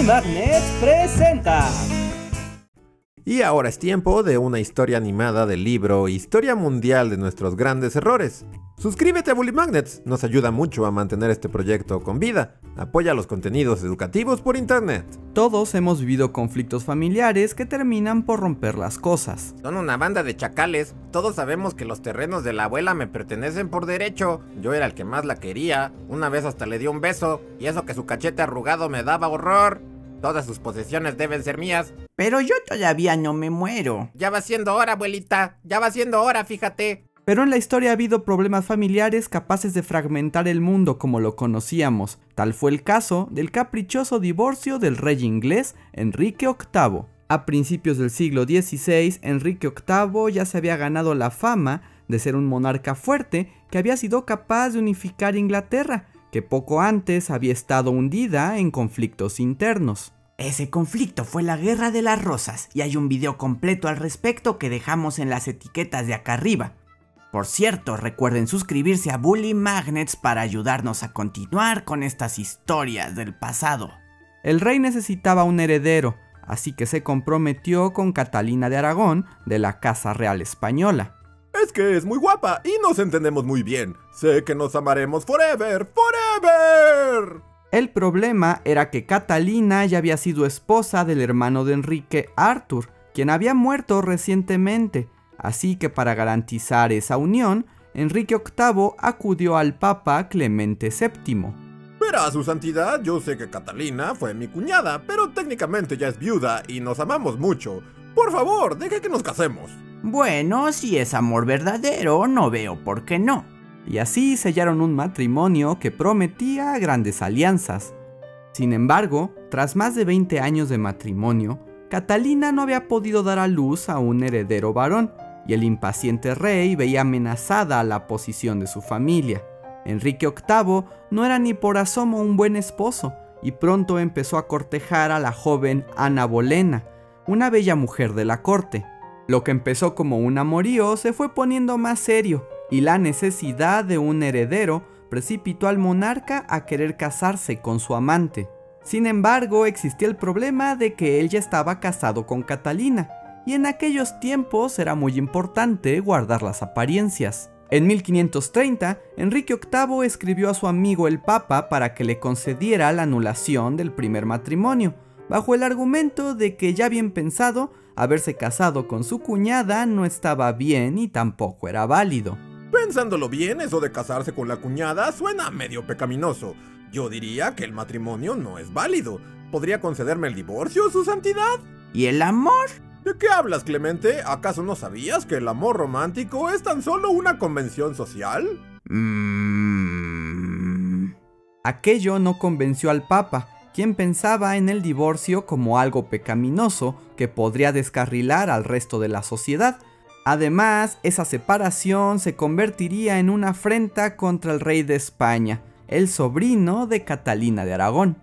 Bully Magnet presenta. Y ahora es tiempo de una historia animada del libro Historia Mundial de nuestros grandes errores. Suscríbete a Bully Magnets, nos ayuda mucho a mantener este proyecto con vida. Apoya los contenidos educativos por internet. Todos hemos vivido conflictos familiares que terminan por romper las cosas. Son una banda de chacales. Todos sabemos que los terrenos de la abuela me pertenecen por derecho. Yo era el que más la quería. Una vez hasta le dio un beso. Y eso que su cachete arrugado me daba horror. Todas sus posesiones deben ser mías. Pero yo todavía no me muero. Ya va siendo hora, abuelita. Ya va siendo hora, fíjate. Pero en la historia ha habido problemas familiares capaces de fragmentar el mundo como lo conocíamos. Tal fue el caso del caprichoso divorcio del rey inglés Enrique VIII. A principios del siglo XVI, Enrique VIII ya se había ganado la fama de ser un monarca fuerte que había sido capaz de unificar Inglaterra, que poco antes había estado hundida en conflictos internos. Ese conflicto fue la Guerra de las Rosas y hay un video completo al respecto que dejamos en las etiquetas de acá arriba. Por cierto, recuerden suscribirse a Bully Magnets para ayudarnos a continuar con estas historias del pasado. El rey necesitaba un heredero, así que se comprometió con Catalina de Aragón de la Casa Real Española. Es que es muy guapa y nos entendemos muy bien. Sé que nos amaremos forever, forever. El problema era que Catalina ya había sido esposa del hermano de Enrique, Arthur, quien había muerto recientemente, Así que para garantizar esa unión, Enrique VIII acudió al Papa Clemente VII. Verá, su santidad, yo sé que Catalina fue mi cuñada, pero técnicamente ya es viuda y nos amamos mucho. Por favor, deje que nos casemos. Bueno, si es amor verdadero, no veo por qué no. Y así sellaron un matrimonio que prometía grandes alianzas. Sin embargo, tras más de 20 años de matrimonio, Catalina no había podido dar a luz a un heredero varón, y el impaciente rey veía amenazada la posición de su familia. Enrique VIII no era ni por asomo un buen esposo, y pronto empezó a cortejar a la joven Ana Bolena, una bella mujer de la corte. Lo que empezó como un amorío se fue poniendo más serio, y la necesidad de un heredero precipitó al monarca a querer casarse con su amante. Sin embargo, existía el problema de que él ya estaba casado con Catalina, y en aquellos tiempos era muy importante guardar las apariencias. En 1530, Enrique VIII escribió a su amigo el Papa para que le concediera la anulación del primer matrimonio, bajo el argumento de que ya bien pensado, haberse casado con su cuñada no estaba bien y tampoco era válido. Pensándolo bien, eso de casarse con la cuñada suena medio pecaminoso. Yo diría que el matrimonio no es válido. ¿Podría concederme el divorcio, su santidad? ¿Y el amor? ¿De qué hablas, Clemente? ¿Acaso no sabías que el amor romántico es tan solo una convención social? Mm. Aquello no convenció al Papa, quien pensaba en el divorcio como algo pecaminoso que podría descarrilar al resto de la sociedad. Además, esa separación se convertiría en una afrenta contra el rey de España, el sobrino de Catalina de Aragón.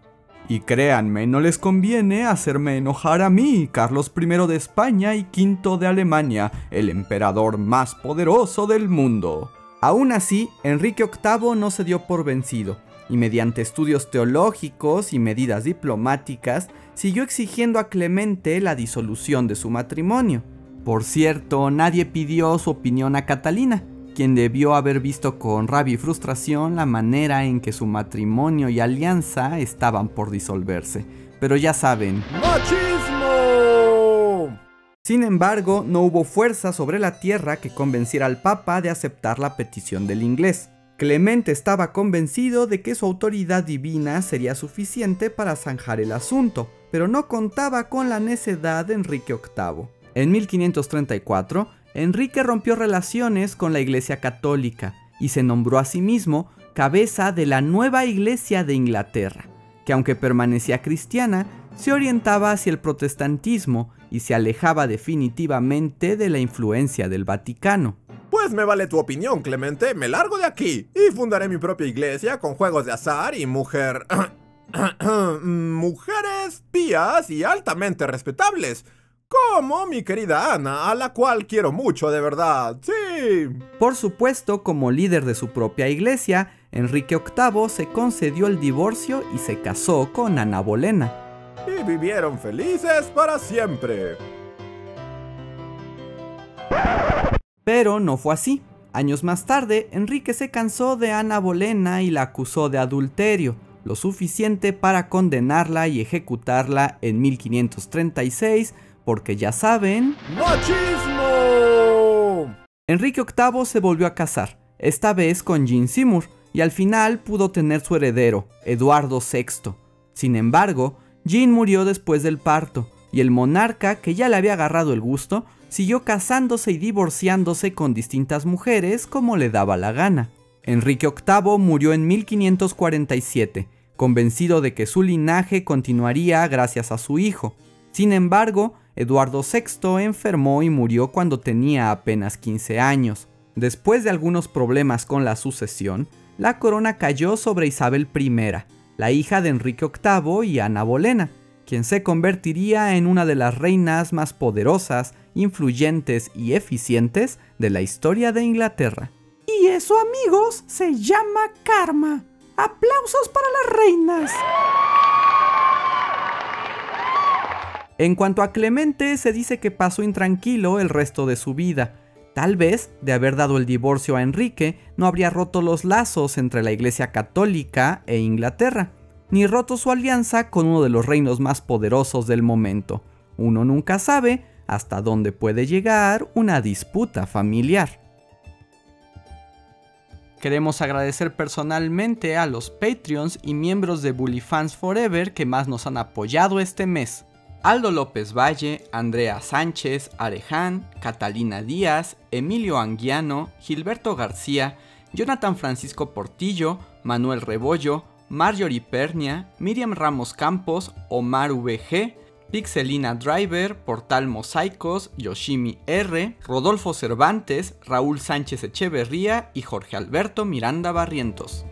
Y créanme, no les conviene hacerme enojar a mí, Carlos I de España y V de Alemania, el emperador más poderoso del mundo. Aún así, Enrique VIII no se dio por vencido, y mediante estudios teológicos y medidas diplomáticas, siguió exigiendo a Clemente la disolución de su matrimonio. Por cierto, nadie pidió su opinión a Catalina, quien debió haber visto con rabia y frustración la manera en que su matrimonio y alianza estaban por disolverse. Pero ya saben, ¡Machismo! Sin embargo, no hubo fuerza sobre la tierra que convenciera al Papa de aceptar la petición del inglés. Clemente estaba convencido de que su autoridad divina sería suficiente para zanjar el asunto, pero no contaba con la necedad de Enrique VIII. En 1534, Enrique rompió relaciones con la Iglesia Católica y se nombró a sí mismo cabeza de la nueva Iglesia de Inglaterra, que aunque permanecía cristiana, se orientaba hacia el protestantismo y se alejaba definitivamente de la influencia del Vaticano. Pues me vale tu opinión, Clemente. Me largo de aquí y fundaré mi propia iglesia con juegos de azar y mujer... mujeres pías y altamente respetables. Como mi querida Ana, a la cual quiero mucho de verdad, sí. Por supuesto, como líder de su propia iglesia, Enrique VIII se concedió el divorcio y se casó con Ana Bolena. y vivieron felices para siempre. Pero no fue así. Años más tarde, Enrique se cansó de Ana Bolena y la acusó de adulterio, lo suficiente para condenarla y ejecutarla en 1536, porque ya saben... ¡Machismo! Enrique VIII se volvió a casar, esta vez con Jean Seymour, y al final pudo tener su heredero, Eduardo VI. Sin embargo, Jean murió después del parto, y el monarca, que ya le había agarrado el gusto, siguió casándose y divorciándose con distintas mujeres como le daba la gana. Enrique VIII murió en 1547, convencido de que su linaje continuaría gracias a su hijo. Sin embargo, Eduardo VI enfermó y murió cuando tenía apenas 15 años. Después de algunos problemas con la sucesión, la corona cayó sobre Isabel I, la hija de Enrique VIII y Ana Bolena, quien se convertiría en una de las reinas más poderosas, influyentes y eficientes de la historia de Inglaterra. Y eso, amigos, se llama karma. Aplausos para las reinas. En cuanto a Clemente, se dice que pasó intranquilo el resto de su vida. Tal vez, de haber dado el divorcio a Enrique, no habría roto los lazos entre la Iglesia Católica e Inglaterra ni roto su alianza con uno de los reinos más poderosos del momento. Uno nunca sabe hasta dónde puede llegar una disputa familiar. Queremos agradecer personalmente a los Patreons y miembros de Bully Fans Forever que más nos han apoyado este mes. Aldo López Valle, Andrea Sánchez, Areján, Catalina Díaz, Emilio Anguiano, Gilberto García, Jonathan Francisco Portillo, Manuel Rebollo, Marjorie Pernia, Miriam Ramos Campos, Omar VG, Pixelina Driver, Portal Mosaicos, Yoshimi R, Rodolfo Cervantes, Raúl Sánchez Echeverría y Jorge Alberto Miranda Barrientos.